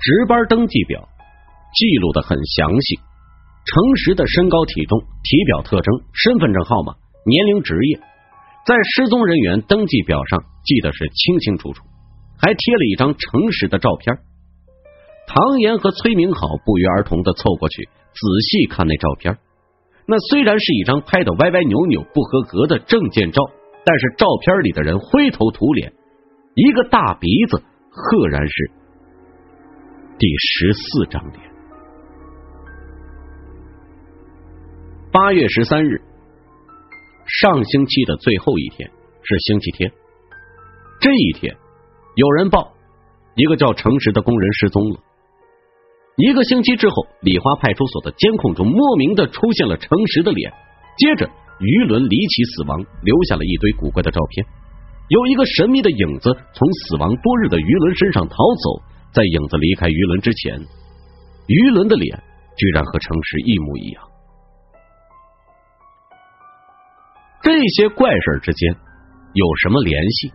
值班登记表记录的很详细，诚实的身高体重、体表特征、身份证号码、年龄、职业，在失踪人员登记表上记得是清清楚楚，还贴了一张诚实的照片。唐岩和崔明好不约而同的凑过去仔细看那照片。那虽然是一张拍的歪歪扭扭、不合格的证件照，但是照片里的人灰头土脸，一个大鼻子，赫然是第十四张脸。八月十三日，上星期的最后一天是星期天。这一天，有人报一个叫诚实的工人失踪了。一个星期之后，李花派出所的监控中莫名的出现了诚实的脸。接着，于伦离奇死亡，留下了一堆古怪的照片。有一个神秘的影子从死亡多日的于伦身上逃走，在影子离开鱼伦之前，鱼伦的脸居然和诚实一模一样。这些怪事之间有什么联系？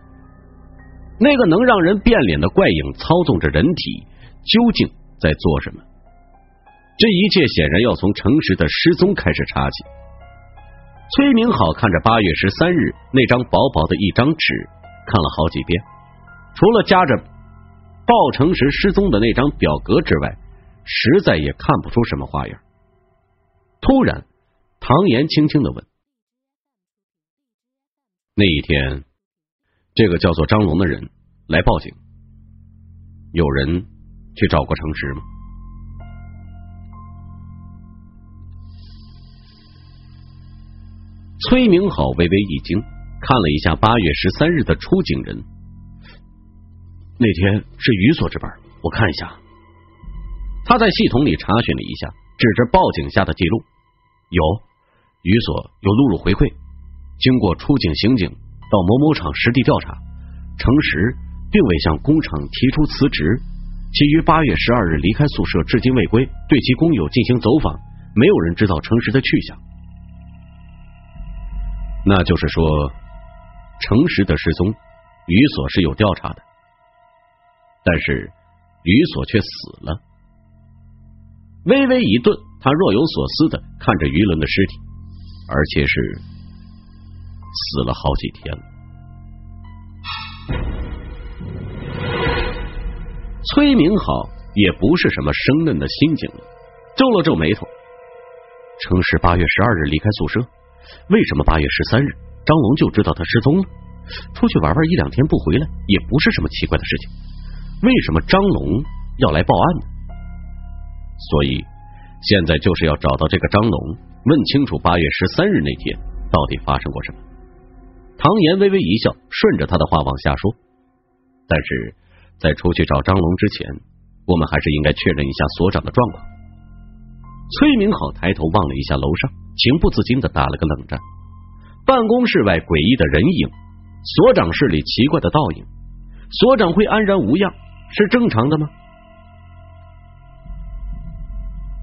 那个能让人变脸的怪影操纵着人体，究竟？在做什么？这一切显然要从诚实的失踪开始查起。崔明好看着八月十三日那张薄薄的一张纸，看了好几遍，除了夹着报诚实失踪的那张表格之外，实在也看不出什么花样。突然，唐岩轻轻的问：“那一天，这个叫做张龙的人来报警，有人？”去找过诚实吗？崔明好微微一惊，看了一下八月十三日的出警人。那天是于所值班，我看一下。他在系统里查询了一下，指着报警下的记录，有于所有录入回馈。经过出警刑警到某某厂实地调查，诚实并未向工厂提出辞职。其于八月十二日离开宿舍，至今未归。对其工友进行走访，没有人知道诚实的去向。那就是说，诚实的失踪，于所是有调查的，但是于所却死了。微微一顿，他若有所思的看着于伦的尸体，而且是死了好几天了。崔明好也不是什么生嫩的新警，皱了皱眉头。称是八月十二日离开宿舍，为什么八月十三日张龙就知道他失踪了？出去玩玩一两天不回来，也不是什么奇怪的事情。为什么张龙要来报案呢？所以现在就是要找到这个张龙，问清楚八月十三日那天到底发生过什么。唐岩微微一笑，顺着他的话往下说，但是。在出去找张龙之前，我们还是应该确认一下所长的状况。崔明好抬头望了一下楼上，情不自禁的打了个冷战。办公室外诡异的人影，所长室里奇怪的倒影，所长会安然无恙是正常的吗？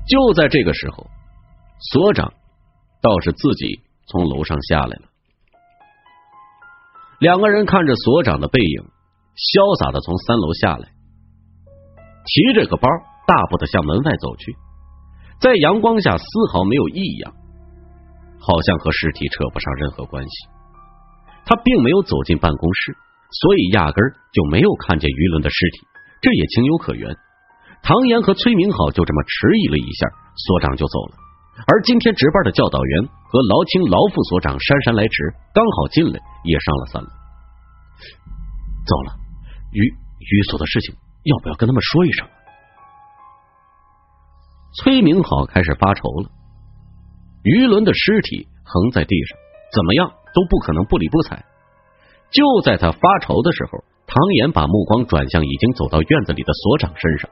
就在这个时候，所长倒是自己从楼上下来了。两个人看着所长的背影。潇洒的从三楼下来，提着个包，大步的向门外走去，在阳光下丝毫没有异样，好像和尸体扯不上任何关系。他并没有走进办公室，所以压根儿就没有看见于伦的尸体，这也情有可原。唐岩和崔明好就这么迟疑了一下，所长就走了。而今天值班的教导员和劳青劳副所长姗姗来迟，刚好进来，也上了三楼。走了。于于所的事情，要不要跟他们说一声？崔明好开始发愁了。于伦的尸体横在地上，怎么样都不可能不理不睬。就在他发愁的时候，唐岩把目光转向已经走到院子里的所长身上。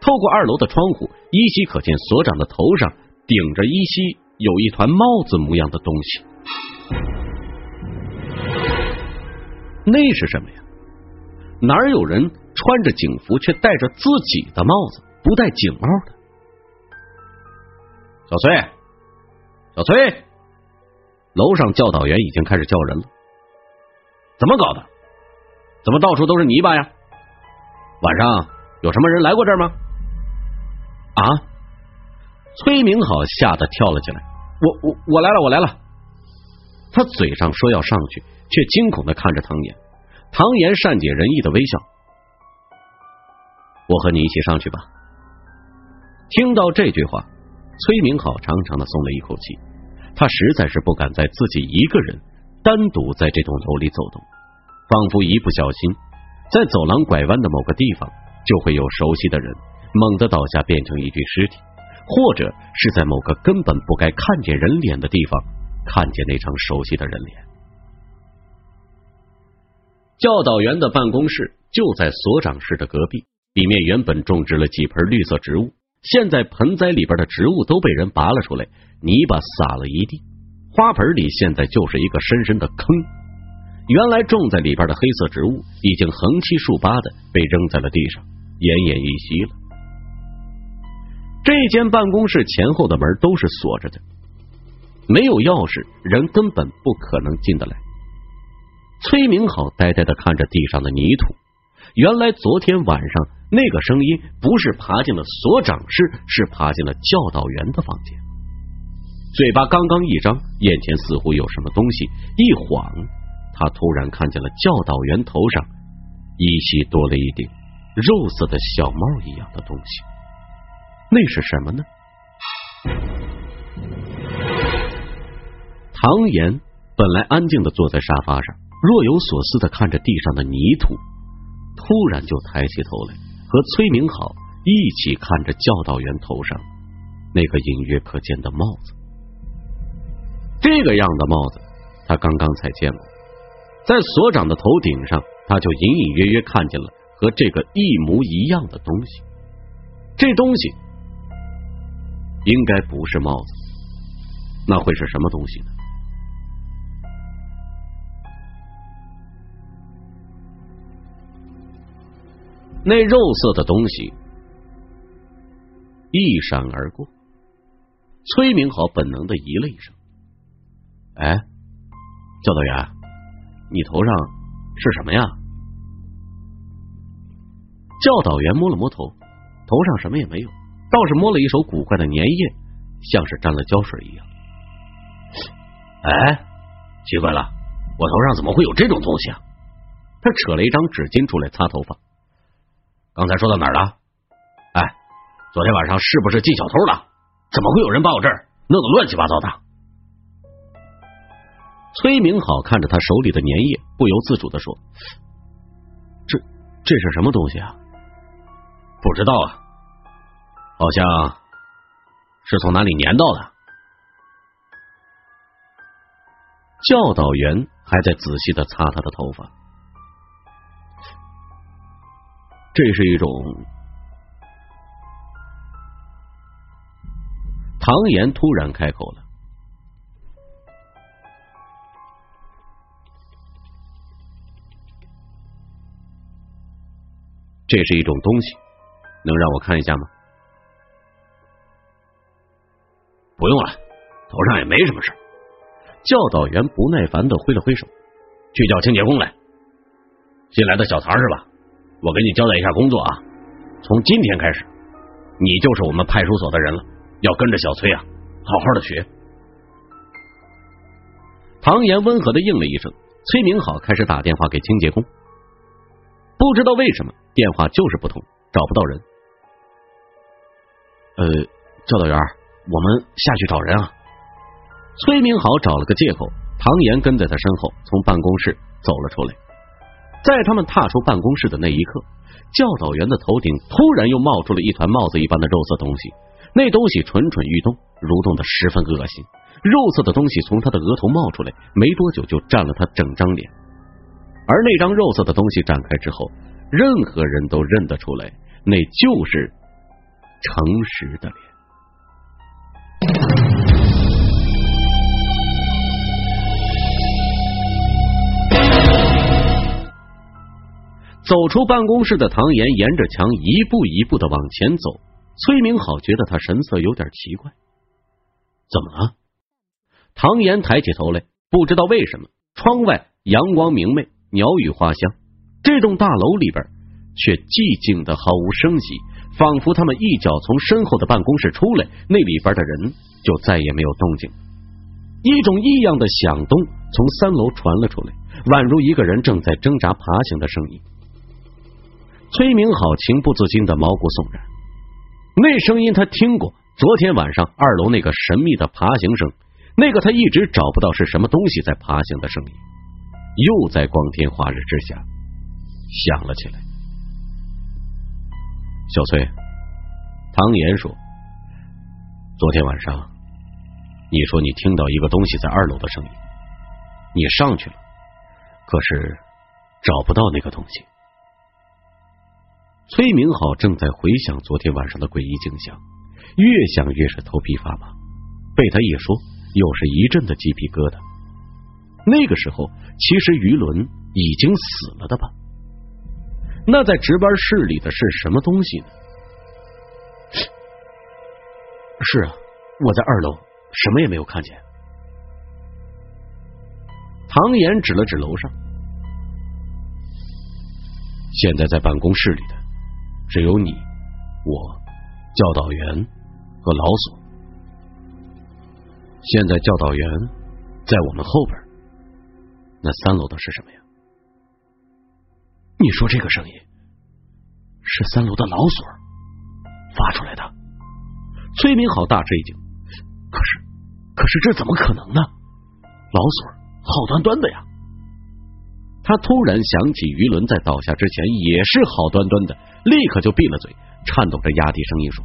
透过二楼的窗户，依稀可见所长的头上顶着依稀有一团帽子模样的东西。那是什么呀？哪有人穿着警服却戴着自己的帽子，不戴警帽的？小崔，小崔，楼上教导员已经开始叫人了。怎么搞的？怎么到处都是泥巴呀？晚上有什么人来过这儿吗？啊！崔明好吓得跳了起来，我我我来了，我来了！他嘴上说要上去，却惊恐的看着唐岩。唐岩善解人意的微笑：“我和你一起上去吧。”听到这句话，崔明好长长的松了一口气。他实在是不敢在自己一个人单独在这栋楼里走动，仿佛一不小心，在走廊拐弯的某个地方，就会有熟悉的人猛地倒下，变成一具尸体，或者是在某个根本不该看见人脸的地方，看见那张熟悉的人脸。教导员的办公室就在所长室的隔壁，里面原本种植了几盆绿色植物。现在盆栽里边的植物都被人拔了出来，泥巴撒了一地，花盆里现在就是一个深深的坑。原来种在里边的黑色植物已经横七竖八的被扔在了地上，奄奄一息了。这间办公室前后的门都是锁着的，没有钥匙，人根本不可能进得来。崔明好呆呆的看着地上的泥土。原来昨天晚上那个声音不是爬进了所长室，是爬进了教导员的房间。嘴巴刚刚一张，眼前似乎有什么东西，一晃，他突然看见了教导员头上依稀多了一顶肉色的小帽一样的东西。那是什么呢？唐岩本来安静的坐在沙发上，若有所思的看着地上的泥土。突然就抬起头来，和崔明好一起看着教导员头上那个隐约可见的帽子。这个样的帽子，他刚刚才见过，在所长的头顶上，他就隐隐约约看见了和这个一模一样的东西。这东西应该不是帽子，那会是什么东西呢？那肉色的东西一闪而过，崔明豪本能的咦了一声：“哎，教导员，你头上是什么呀？”教导员摸了摸头，头上什么也没有，倒是摸了一手古怪的粘液，像是沾了胶水一样。哎，奇怪了，我头上怎么会有这种东西啊？他扯了一张纸巾出来擦头发。刚才说到哪儿了？哎，昨天晚上是不是进小偷了？怎么会有人把我这儿弄得乱七八糟的？崔明好看着他手里的粘液，不由自主的说：“这这是什么东西啊？不知道啊，好像是从哪里粘到的。”教导员还在仔细的擦他的头发。这是一种，唐岩突然开口了。这是一种东西，能让我看一下吗？不用了，头上也没什么事。教导员不耐烦的挥了挥手，去叫清洁工来。新来的小曹是吧？我给你交代一下工作啊，从今天开始，你就是我们派出所的人了，要跟着小崔啊，好好的学。唐岩温和的应了一声，崔明好开始打电话给清洁工，不知道为什么电话就是不通，找不到人。呃，教导员，我们下去找人啊。崔明豪找了个借口，唐岩跟在他身后，从办公室走了出来。在他们踏出办公室的那一刻，教导员的头顶突然又冒出了一团帽子一般的肉色东西。那东西蠢蠢欲动，蠕动的十分恶心。肉色的东西从他的额头冒出来，没多久就占了他整张脸。而那张肉色的东西展开之后，任何人都认得出来，那就是诚实的脸。走出办公室的唐岩沿着墙一步一步的往前走，崔明好觉得他神色有点奇怪，怎么了？唐岩抬起头来，不知道为什么，窗外阳光明媚，鸟语花香，这栋大楼里边却寂静的毫无声息，仿佛他们一脚从身后的办公室出来，那里边的人就再也没有动静。一种异样的响动从三楼传了出来，宛如一个人正在挣扎爬行的声音。崔明好情不自禁的毛骨悚然，那声音他听过，昨天晚上二楼那个神秘的爬行声，那个他一直找不到是什么东西在爬行的声音，又在光天化日之下响了起来。小崔，唐岩说：“昨天晚上，你说你听到一个东西在二楼的声音，你上去了，可是找不到那个东西。”崔明好正在回想昨天晚上的诡异景象，越想越是头皮发麻。被他一说，又是一阵的鸡皮疙瘩。那个时候，其实于伦已经死了的吧？那在值班室里的是什么东西呢？是啊，我在二楼，什么也没有看见。唐岩指了指楼上，现在在办公室里的只有你、我、教导员和老索。现在教导员在我们后边，那三楼的是什么呀？你说这个声音是三楼的老锁发出来的？崔明好大吃一惊，可是，可是这怎么可能呢？老锁好端端的呀！他突然想起于伦在倒下之前也是好端端的，立刻就闭了嘴，颤抖着压低声音说：“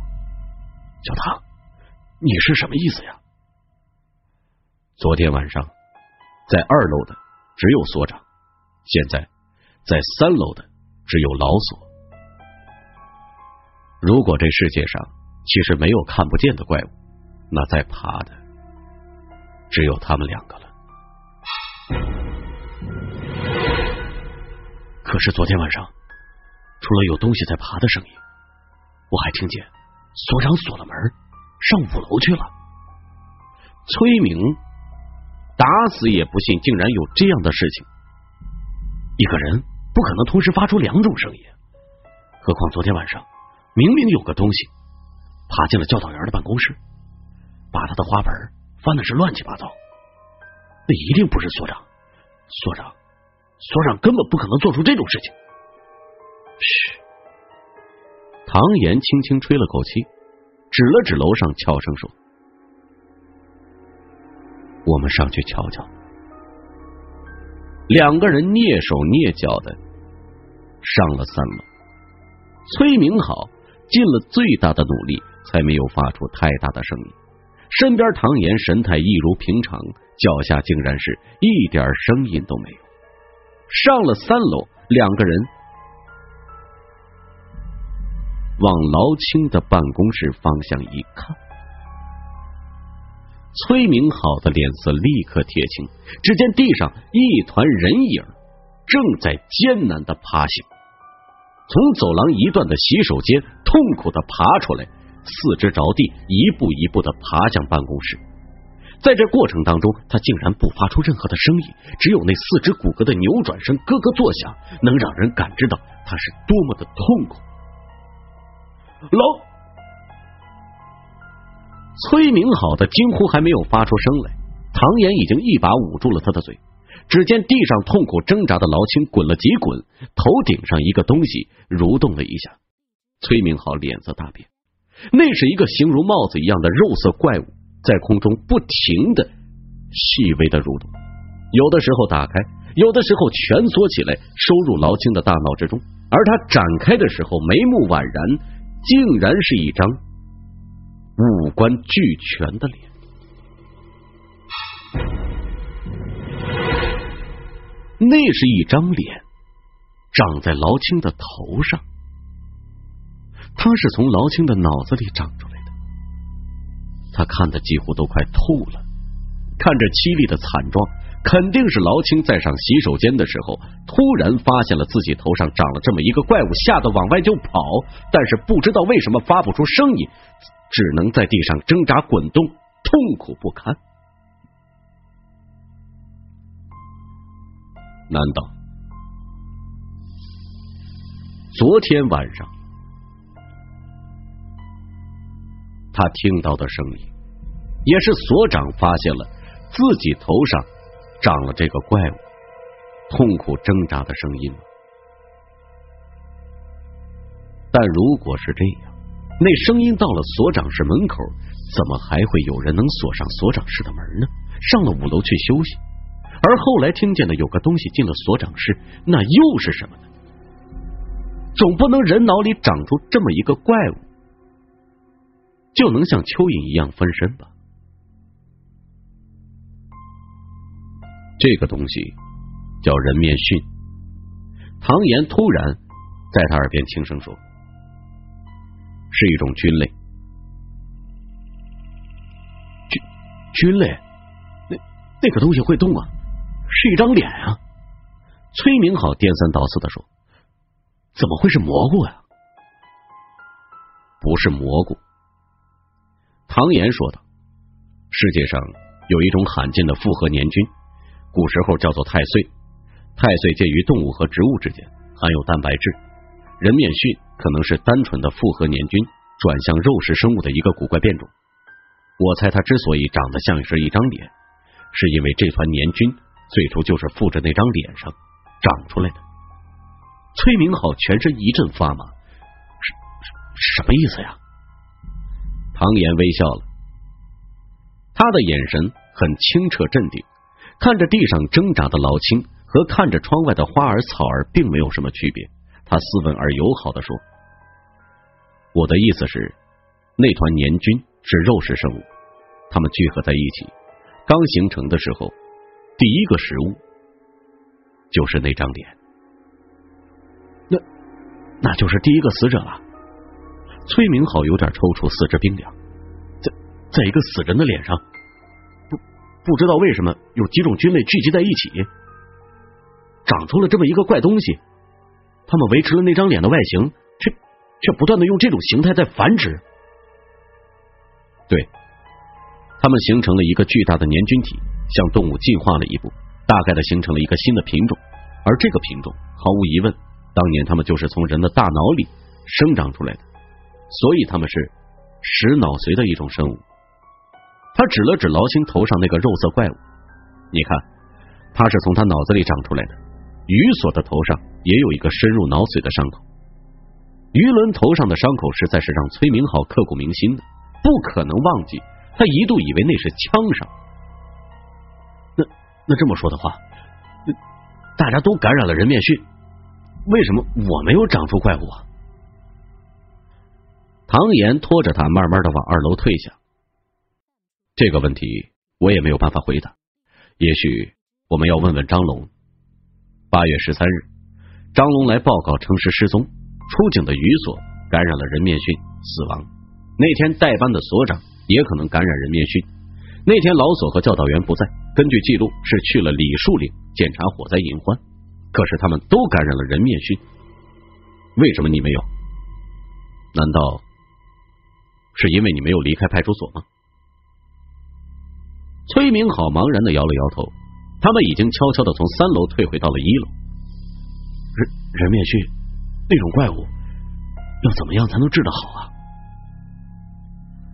小唐，你是什么意思呀？”昨天晚上在二楼的只有所长，现在。在三楼的只有老索。如果这世界上其实没有看不见的怪物，那在爬的只有他们两个了。可是昨天晚上，除了有东西在爬的声音，我还听见所长锁了门，上五楼去了。崔明打死也不信，竟然有这样的事情。一个人。不可能同时发出两种声音，何况昨天晚上明明有个东西爬进了教导员的办公室，把他的花盆翻的是乱七八糟。那一定不是所长，所长，所长根本不可能做出这种事情。嘘，唐岩轻轻吹了口气，指了指楼上，悄声说：“我们上去瞧瞧。”两个人蹑手蹑脚的。上了三楼，崔明好尽了最大的努力，才没有发出太大的声音。身边唐岩神态一如平常，脚下竟然是一点声音都没有。上了三楼，两个人往劳青的办公室方向一看，崔明好的脸色立刻铁青。只见地上一团人影。正在艰难的爬行，从走廊一段的洗手间痛苦的爬出来，四肢着地，一步一步的爬向办公室。在这过程当中，他竟然不发出任何的声音，只有那四肢骨骼的扭转声咯咯作响，能让人感知到他是多么的痛苦。老崔明好的惊呼还没有发出声来，唐岩已经一把捂住了他的嘴。只见地上痛苦挣扎的劳青滚了几滚，头顶上一个东西蠕动了一下。崔明浩脸色大变，那是一个形如帽子一样的肉色怪物，在空中不停的细微的蠕动，有的时候打开，有的时候蜷缩起来，收入劳青的大脑之中。而他展开的时候，眉目宛然，竟然是一张五官俱全的脸。那是一张脸，长在劳青的头上。他是从劳青的脑子里长出来的。他看的几乎都快吐了，看着凄厉的惨状，肯定是劳青在上洗手间的时候，突然发现了自己头上长了这么一个怪物，吓得往外就跑。但是不知道为什么发不出声音，只能在地上挣扎滚动，痛苦不堪。难道昨天晚上他听到的声音，也是所长发现了自己头上长了这个怪物，痛苦挣扎的声音吗？但如果是这样，那声音到了所长室门口，怎么还会有人能锁上所长室的门呢？上了五楼去休息，而后来听见的有个东西进了所长室，那又是什么呢？总不能人脑里长出这么一个怪物，就能像蚯蚓一样分身吧？这个东西叫人面训。唐岩突然在他耳边轻声说：“是一种菌类。菌菌类？那那个东西会动啊？是一张脸啊？”崔明好颠三倒四的说。怎么会是蘑菇呀？不是蘑菇。唐岩说道：“世界上有一种罕见的复合年菌，古时候叫做太岁。太岁介于动物和植物之间，含有蛋白质。人面蕈可能是单纯的复合年菌转向肉食生物的一个古怪变种。我猜它之所以长得像是一张脸，是因为这团年菌最初就是附着那张脸上长出来的。”崔明浩全身一阵发麻，什什么意思呀？唐岩微笑了，他的眼神很清澈镇定，看着地上挣扎的老青和看着窗外的花儿草儿并没有什么区别。他斯文而友好的说：“我的意思是，那团年菌是肉食生物，它们聚合在一起，刚形成的时候，第一个食物就是那张脸。”那那就是第一个死者了。崔明浩有点抽搐，四肢冰凉，在在一个死人的脸上，不知道为什么有几种菌类聚集在一起，长出了这么一个怪东西。他们维持了那张脸的外形，却却不断的用这种形态在繁殖。对，他们形成了一个巨大的粘菌体，向动物进化了一步，大概的形成了一个新的品种，而这个品种毫无疑问。当年他们就是从人的大脑里生长出来的，所以他们是食脑髓的一种生物。他指了指劳星头上那个肉色怪物，你看，他是从他脑子里长出来的。于所的头上也有一个深入脑髓的伤口。于伦头上的伤口实在是让崔明浩刻骨铭心的，不可能忘记。他一度以为那是枪伤。那那这么说的话，大家都感染了人面蕈。为什么我没有长出怪物啊？唐岩拖着他，慢慢的往二楼退下。这个问题我也没有办法回答。也许我们要问问张龙。八月十三日，张龙来报告城市失踪，出警的余所感染了人面蕈，死亡。那天代班的所长也可能感染人面蕈。那天老所和教导员不在，根据记录是去了李树岭检查火灾隐患。可是他们都感染了人面蕈，为什么你没有？难道是因为你没有离开派出所吗？崔明好茫然的摇了摇头。他们已经悄悄的从三楼退回到了一楼。人人面蕈那种怪物，要怎么样才能治得好啊？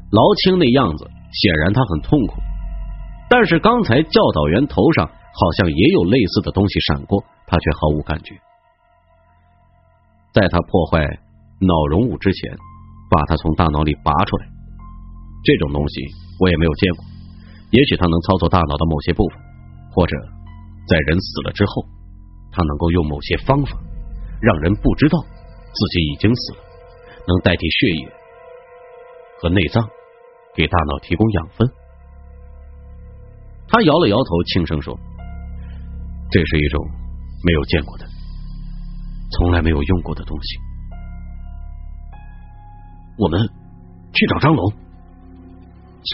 劳青那样子，显然他很痛苦。但是刚才教导员头上好像也有类似的东西闪过。他却毫无感觉，在他破坏脑容物之前，把他从大脑里拔出来。这种东西我也没有见过，也许他能操作大脑的某些部分，或者在人死了之后，他能够用某些方法让人不知道自己已经死了，能代替血液和内脏给大脑提供养分。他摇了摇头，轻声说：“这是一种。”没有见过的，从来没有用过的东西。我们去找张龙。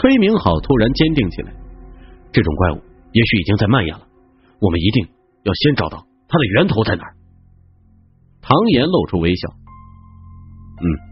崔明浩突然坚定起来，这种怪物也许已经在蔓延了，我们一定要先找到它的源头在哪儿。唐岩露出微笑，嗯。